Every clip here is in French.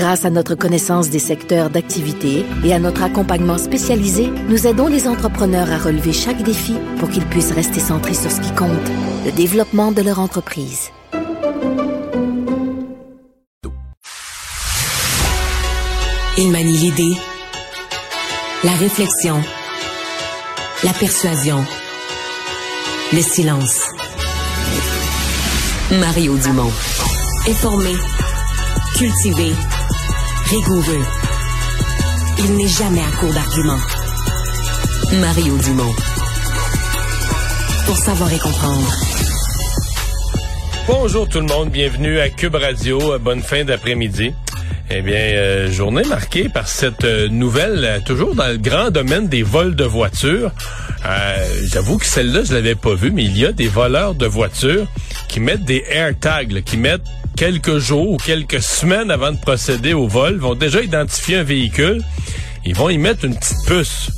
Grâce à notre connaissance des secteurs d'activité et à notre accompagnement spécialisé, nous aidons les entrepreneurs à relever chaque défi pour qu'ils puissent rester centrés sur ce qui compte, le développement de leur entreprise. Il manie l'idée, la réflexion, la persuasion, le silence. Mario Dumont. Informé, cultivé, rigoureux. Il n'est jamais à court d'arguments. Mario Dumont. Pour savoir et comprendre. Bonjour tout le monde, bienvenue à Cube Radio. Bonne fin d'après-midi. Eh bien, euh, journée marquée par cette euh, nouvelle, euh, toujours dans le grand domaine des vols de voitures. J'avoue que celle-là, je l'avais pas vue, mais il y a des voleurs de voitures qui mettent des AirTags, qui mettent quelques jours ou quelques semaines avant de procéder au vol, vont déjà identifier un véhicule. Ils vont y mettre une petite puce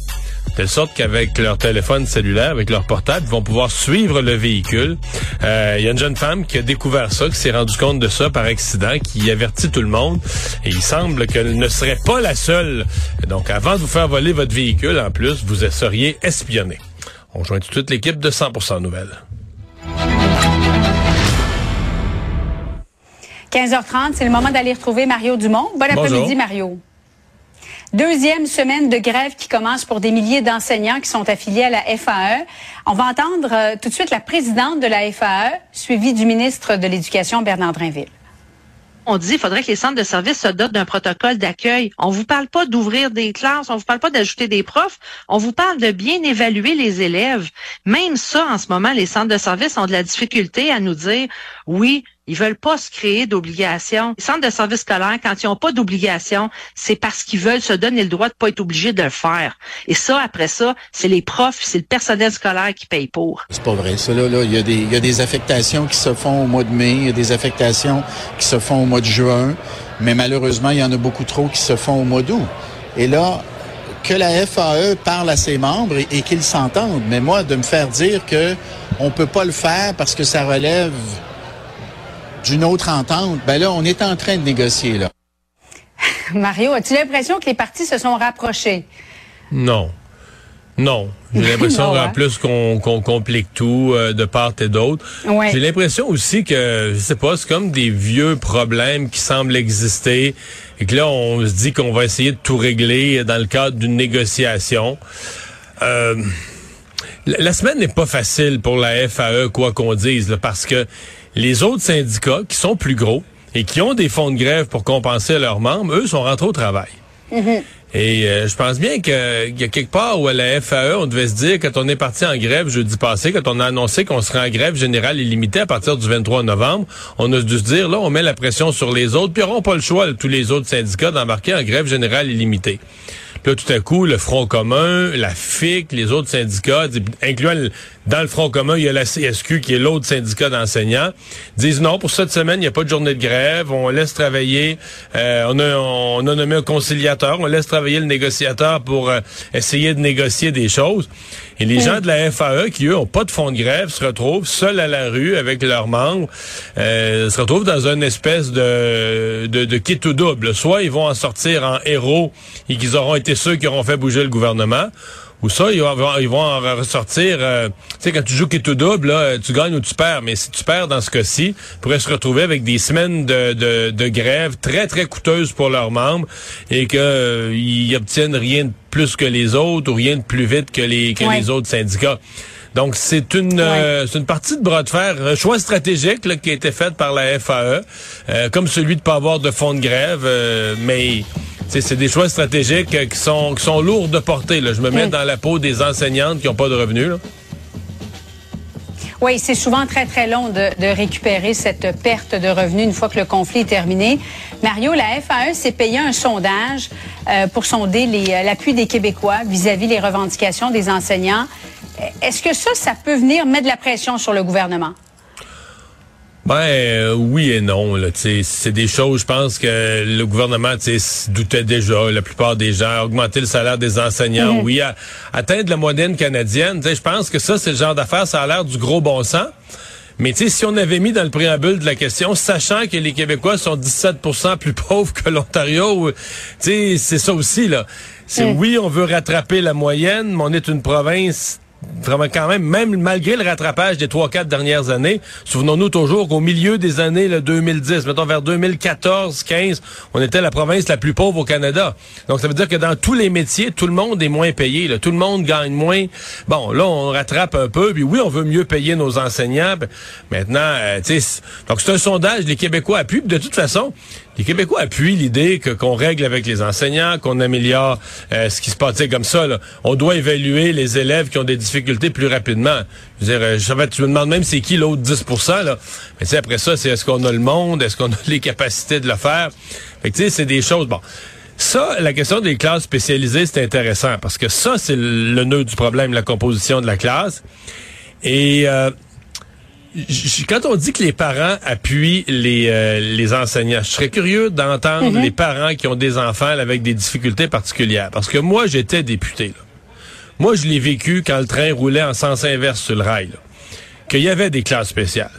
de sorte qu'avec leur téléphone cellulaire, avec leur portable, ils vont pouvoir suivre le véhicule. Euh, il y a une jeune femme qui a découvert ça, qui s'est rendu compte de ça par accident, qui avertit tout le monde. Et il semble qu'elle ne serait pas la seule. Donc, avant de vous faire voler votre véhicule, en plus, vous seriez espionné. On joint tout de suite l'équipe de 100% Nouvelles. 15h30, c'est le moment d'aller retrouver Mario Dumont. Bon après-midi, Mario. Deuxième semaine de grève qui commence pour des milliers d'enseignants qui sont affiliés à la FAE. On va entendre euh, tout de suite la présidente de la FAE, suivie du ministre de l'Éducation, Bernard Drinville. On dit qu'il faudrait que les centres de services se dotent d'un protocole d'accueil. On vous parle pas d'ouvrir des classes, on vous parle pas d'ajouter des profs, on vous parle de bien évaluer les élèves. Même ça, en ce moment, les centres de services ont de la difficulté à nous dire, oui, ils veulent pas se créer d'obligations. Les centres de services scolaires, quand ils n'ont pas d'obligations, c'est parce qu'ils veulent se donner le droit de pas être obligés de le faire. Et ça, après ça, c'est les profs, c'est le personnel scolaire qui paye pour. C'est pas vrai. Ça, là, il, y a des, y a des affectations qui se font au mois de mai, il y a des affectations qui se font au mois de juin, mais malheureusement, il y en a beaucoup trop qui se font au mois d'août. Et là, que la FAE parle à ses membres et, et qu'ils s'entendent. Mais moi, de me faire dire que on peut pas le faire parce que ça relève d'une autre entente, ben là, on est en train de négocier, là. Mario, as-tu l'impression que les partis se sont rapprochés? Non. Non. J'ai l'impression en hein? plus qu'on complique tout euh, de part et d'autre. J'ai l'impression aussi que, je sais pas, c'est comme des vieux problèmes qui semblent exister et que là, on se dit qu'on va essayer de tout régler dans le cadre d'une négociation. Euh, la semaine n'est pas facile pour la FAE, quoi qu'on dise, parce que les autres syndicats, qui sont plus gros et qui ont des fonds de grève pour compenser leurs membres, eux, sont rentrés au travail. Mm-hmm. Et euh, je pense bien qu'il y a quelque part où à la FAE, on devait se dire, quand on est parti en grève jeudi passé, quand on a annoncé qu'on serait en grève générale illimitée à partir du 23 novembre, on a dû se dire, là, on met la pression sur les autres, puis ils n'auront pas le choix, tous les autres syndicats, d'embarquer en grève générale illimitée. Puis là, tout à coup, le Front commun, la FIC, les autres syndicats, incluant dans le Front commun, il y a la CSQ qui est l'autre syndicat d'enseignants, disent non, pour cette semaine, il n'y a pas de journée de grève, on laisse travailler, euh, on, a, on a nommé un conciliateur, on laisse travailler le négociateur pour euh, essayer de négocier des choses. Et les gens de la FAE, qui eux ont pas de fonds de grève, se retrouvent seuls à la rue avec leurs membres, euh, se retrouvent dans une espèce de, de, de kit ou double. Soit ils vont en sortir en héros et qu'ils auront été ceux qui auront fait bouger le gouvernement, ou ça, ils vont, ils vont en ressortir. Euh, tu sais, quand tu joues qui est tout double, là, tu gagnes ou tu perds. Mais si tu perds dans ce cas-ci, pourraient se retrouver avec des semaines de, de, de, grève très, très coûteuses pour leurs membres et qu'ils euh, obtiennent rien de plus que les autres ou rien de plus vite que les, que les autres syndicats. Donc, c'est une, euh, c'est une partie de bras de fer, un choix stratégique là, qui a été fait par la FAE, euh, comme celui de pas avoir de fonds de grève, mais c'est des choix stratégiques euh, qui sont, qui sont lourds de portée. Là. Je me mets dans la peau des enseignantes qui n'ont pas de revenus. Oui, c'est souvent très, très long de, récupérer cette perte de revenus une fois que le conflit est terminé. Mario, la FAE s'est payé un sondage euh, pour sonder euh, l'appui des Québécois vis-à-vis des revendications des enseignants. Est-ce que ça, ça peut venir mettre de la pression sur le gouvernement? Ben euh, oui et non. C'est des choses, je pense que le gouvernement doutait déjà, la plupart des gens, augmenter le salaire des enseignants, mhm. oui, atteindre la moyenne canadienne. Je pense que ça, c'est le genre d'affaires, ça a l'air du gros bon sens. Mais si on avait mis dans le préambule de la question, sachant que les Québécois sont 17% plus pauvres que l'Ontario, c'est ça aussi, là. C'est oui, on veut rattraper la moyenne, mais on est une province vraiment quand même, même malgré le rattrapage des trois, quatre dernières années, souvenons-nous toujours qu'au milieu des années le 2010, mettons vers 2014, 15, on était la province la plus pauvre au Canada. Donc ça veut dire que dans tous les métiers, tout le monde est moins payé. Tout le monde gagne moins. Bon, là, on rattrape un peu. Puis oui, on veut mieux payer nos enseignants. Maintenant, euh, tu sais, donc c'est un sondage. Les Québécois appuient. De toute façon, les Québécois appuient l'idée que qu'on règle avec les enseignants, qu'on améliore euh, ce qui se passe comme ça. On doit évaluer les élèves qui ont des difficultés plus rapidement. Je veux dire, euh, je, tu me demandes même c'est qui l'autre 10 là. Mais tu après ça, c'est est-ce qu'on a le monde, est-ce qu'on a les capacités de le faire? Fait que tu sais, c'est des choses. Bon. Ça, la question des classes spécialisées, c'est intéressant parce que ça, c'est le nœud du problème, la composition de la classe. Et euh, quand on dit que les parents appuient les, euh, les enseignants, je serais curieux d'entendre mhm. les parents qui ont des enfants avec des difficultés particulières. Parce que moi, j'étais député. Moi, je l'ai vécu quand le train roulait en sens inverse sur le rail. Qu'il y avait des classes spéciales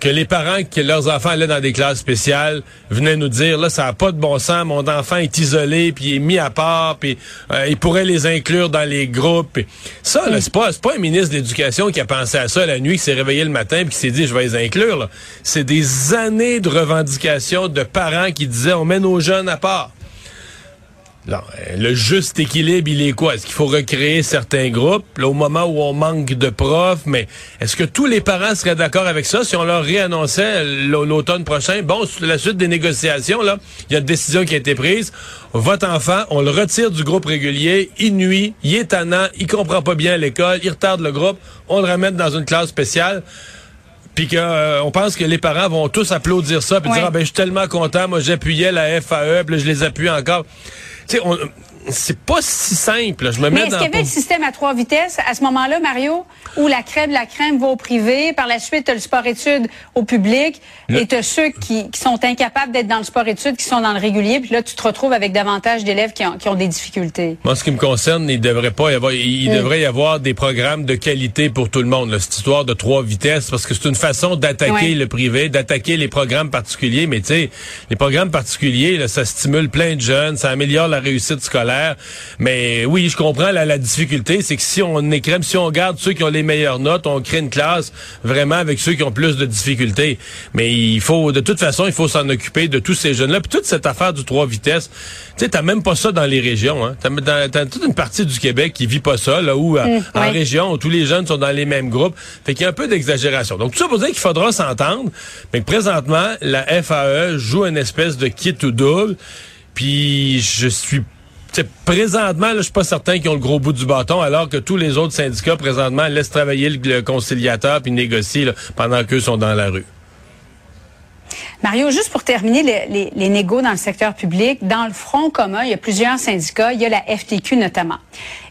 que les parents que leurs enfants allaient dans des classes spéciales venaient nous dire là ça a pas de bon sens mon enfant est isolé puis il est mis à part puis euh, il pourrait les inclure dans les groupes. Ça là c'est pas c'est pas un ministre de l'éducation qui a pensé à ça la nuit qui s'est réveillé le matin puis qui s'est dit je vais les inclure c'est des années de revendications de parents qui disaient on met nos jeunes à part non, euh, le juste équilibre, il est quoi? Est-ce qu'il faut recréer certains groupes, là, au moment où on manque de profs, mais est-ce que tous les parents seraient d'accord avec ça si on leur réannonçait l'automne prochain? Bon, la suite des négociations, là, il y a une décision qui a été prise. Votre enfant, on le retire du groupe régulier, il nuit, il est tannant, il comprend pas bien l'école, il retarde le groupe, on le ramène dans une classe spéciale. Puis qu'on euh, pense que les parents vont tous applaudir ça puis dire ah ben je suis tellement content. Moi j'appuyais la FAE puis je les appuie encore tu sais, c'est pas si simple. Je me Mais mets est-ce qu'il y avait le système à trois vitesses à ce moment-là, Mario, où la crème, la crème va au privé, par la suite, tu le sport-études au public, et tu ceux qui, qui, sont incapables d'être dans le sport-études, qui sont dans le régulier, puis là, tu te retrouves avec davantage d'élèves qui ont, qui ont des difficultés. Moi, ce qui me concerne, il devrait pas y avoir, il, mm. devrait y avoir des programmes de qualité pour tout le monde. Là, cette histoire de trois vitesses, parce que c'est une façon d'attaquer le privé, d'attaquer les programmes particuliers. Mais tu sais, les programmes particuliers, là, ça stimule plein de jeunes, ça améliore la réussite scolaire. Mais oui, je comprends la, la difficulté, c'est que si on écrème, si on garde ceux qui ont les meilleures notes, on crée une classe vraiment avec ceux qui ont plus de difficultés. Mais il faut, de toute façon, il faut s'en occuper de tous ces jeunes-là. Puis toute cette affaire du trois vitesses, tu sais, t'as même pas ça dans les régions. Hein. T'as, toute une partie du Québec qui vit pas ça, là où euh, mm, en région où tous les jeunes sont dans les mêmes groupes. Fait qu'il y a un peu d'exagération. Donc tout ça pour dire qu'il faudra s'entendre, mais que présentement la FAE joue une espèce de kit ou double. Puis je suis présentement, là, je suis pas certain qu'ils ont le gros bout du bâton, alors que tous les autres syndicats présentement laissent travailler le, conciliateur puis négocient pendant qu'eux sont dans la rue. Mario, juste pour terminer les, les, négos dans le secteur public, dans le Front commun, il y a plusieurs syndicats, il y a la FTQ notamment.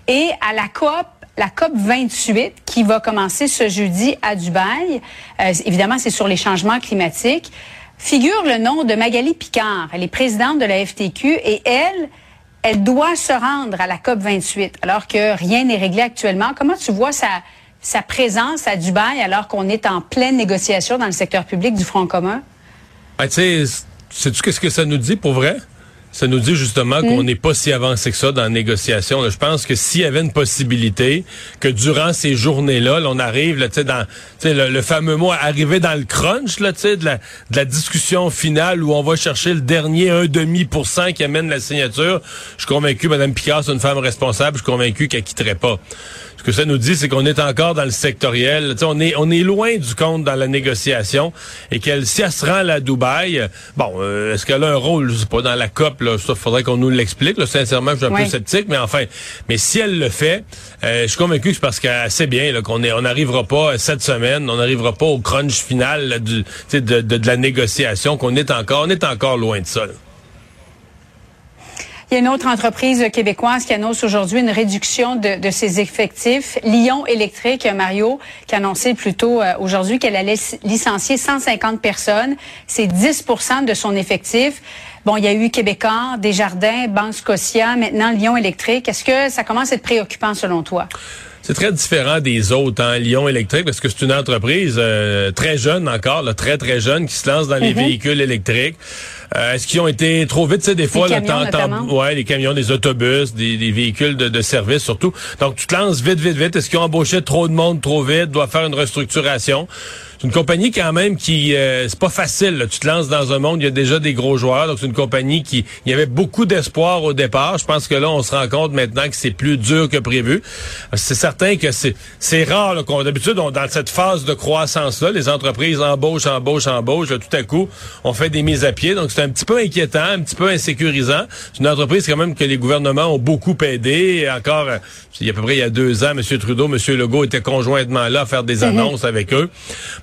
Et à la COP, la COP 28 qui va commencer ce jeudi à Dubaï, euh, évidemment c'est sur les changements climatiques, figure le nom de Magali Picard. Elle est présidente de la FTQ et elle, elle doit se rendre à la COP 28 alors que rien n'est réglé actuellement. Comment tu vois sa, présence à Dubaï alors qu'on est en pleine négociation dans le secteur public du Front commun? Ben, tu sais, sais-tu qu'est-ce que ça nous dit pour vrai? Ça nous dit justement qu'on mm. n'est pas si avancé que ça dans la négociation. Je pense que s'il y avait une possibilité que durant ces journées-là, on arrive là, dans le, le, fameux mot arriver dans le crunch là, de la, de la discussion finale où on va chercher le dernier un demi pour cent qui amène la signature. Je suis convaincu, Mme Picard, c'est une femme responsable. Je suis convaincu qu'elle quitterait pas. Ce que ça nous dit, c'est qu'on est encore dans le sectoriel. on est on est loin du compte dans la négociation et qu'elle, si elle se rend à Dubaï, bon, euh, est-ce qu'elle a un rôle, je sais pas, dans la COP, là, ça faudrait qu'on nous l'explique. Sincèrement, je suis un peu sceptique, mais enfin, mais si elle le fait, euh, je suis convaincu que c'est parce qu'elle sait bien qu'on est, on n'arrivera pas cette semaine, on n'arrivera pas au crunch final du, de, de, de, la négociation, qu'on est encore, on est encore loin de ça. Il y a une autre entreprise québécoise qui annonce aujourd'hui une réduction de, ses effectifs. Lyon Électrique, Mario, qui a annoncé plus tôt euh, aujourd'hui qu'elle allait licencier 150 personnes. C'est 10% de son effectif. Bon, il y a eu Québécois, Desjardins, Banque Scotia, maintenant Lyon Électrique. Est-ce que ça commence à être préoccupant selon toi? C'est très différent des autres, hein, Lyon Électrique, parce que c'est une entreprise euh, très jeune encore, là, très très jeune, qui se lance dans les mhm. véhicules électriques. Euh, est-ce qu'ils ont été trop vite, tu sais, des fois, les camions, ouais, les camions, des autobus, des, véhicules de, de, service surtout. Donc, tu te lances vite, vite, vite. Est-ce qu'ils ont embauché trop de monde trop vite, doit faire une restructuration? C'est une compagnie quand même qui euh, c'est pas facile. Tu te lances dans un monde, il y a déjà des gros joueurs, donc c'est une compagnie qui il y avait beaucoup d'espoir au départ. Je pense que là on se rend compte maintenant que c'est plus dur que prévu. C'est certain que c'est c'est rare qu'on d'habitude dans cette phase de croissance là, les entreprises embauchent, embauchent, embauchent. tout à coup, on fait des mises à pied. Donc c'est un petit peu inquiétant, un petit peu insécurisant. C'est une entreprise quand même que les gouvernements ont beaucoup aidé. encore, euh, il y a à peu près il y a deux ans, M. Trudeau, M. Legault étaient conjointement là à faire des mhm. annonces avec eux.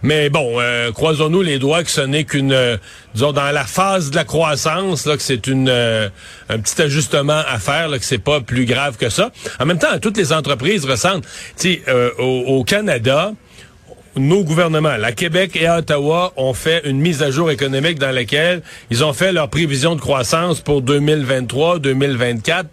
Mais bon, euh, croisons-nous les doigts que ce n'est qu'une, euh, disons, dans la phase de la croissance, là, que c'est une euh, un petit ajustement à faire, là, que c'est pas plus grave que ça. En même temps, toutes les entreprises ressentent. Tu sais, au, au, Canada, nos gouvernements, la Québec et Ottawa, ont fait une mise à jour économique dans laquelle ils ont fait leurs prévisions de croissance pour 2023, 2024.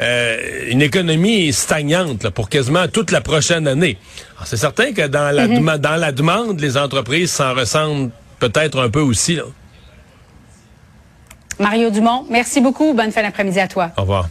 Euh, une économie stagnante pour quasiment toute la prochaine année. C'est certain que dans la, mhm. dans la demande, les entreprises s'en ressentent peut-être un peu aussi. Mario Dumont, merci beaucoup. Bonne fin d'après-midi à toi. Au revoir.